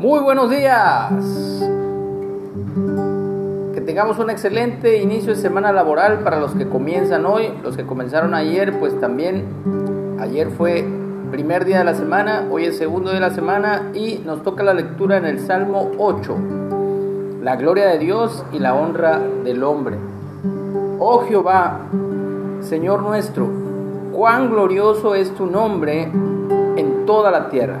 Muy buenos días. Que tengamos un excelente inicio de semana laboral para los que comienzan hoy, los que comenzaron ayer, pues también ayer fue primer día de la semana, hoy es segundo de la semana y nos toca la lectura en el Salmo 8, la gloria de Dios y la honra del hombre. Oh Jehová, Señor nuestro, cuán glorioso es tu nombre en toda la tierra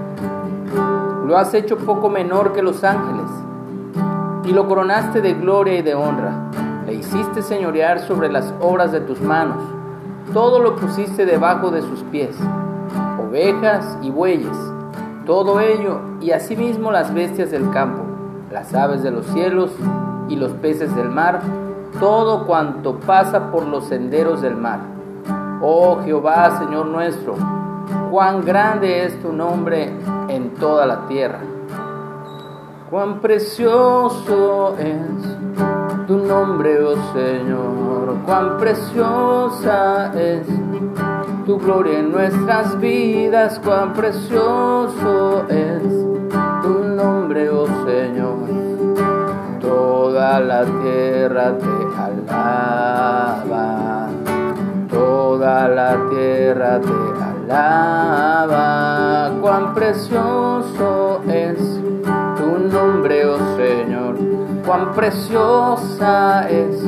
Lo has hecho poco menor que los ángeles y lo coronaste de gloria y de honra. Le hiciste señorear sobre las obras de tus manos. Todo lo pusiste debajo de sus pies, ovejas y bueyes, todo ello y asimismo las bestias del campo, las aves de los cielos y los peces del mar, todo cuanto pasa por los senderos del mar. Oh Jehová, Señor nuestro, cuán grande es tu nombre en toda la tierra. Cuán precioso es tu nombre, oh Señor, cuán preciosa es tu gloria en nuestras vidas, cuán precioso es tu nombre, oh Señor. Toda la tierra te alaba, toda la tierra te alaba cuán precioso es tu nombre, oh Señor, cuán preciosa es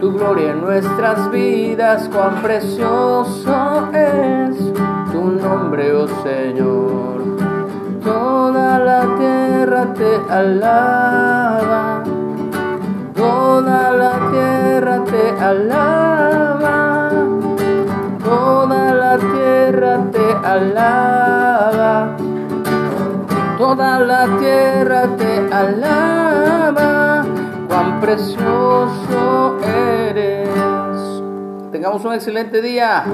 tu gloria en nuestras vidas, cuán precioso es tu nombre, oh Señor. Toda la tierra te alaba, toda la tierra te alaba, toda la tierra te alaba, toda la tierra te alaba, cuán precioso eres. Tengamos un excelente día.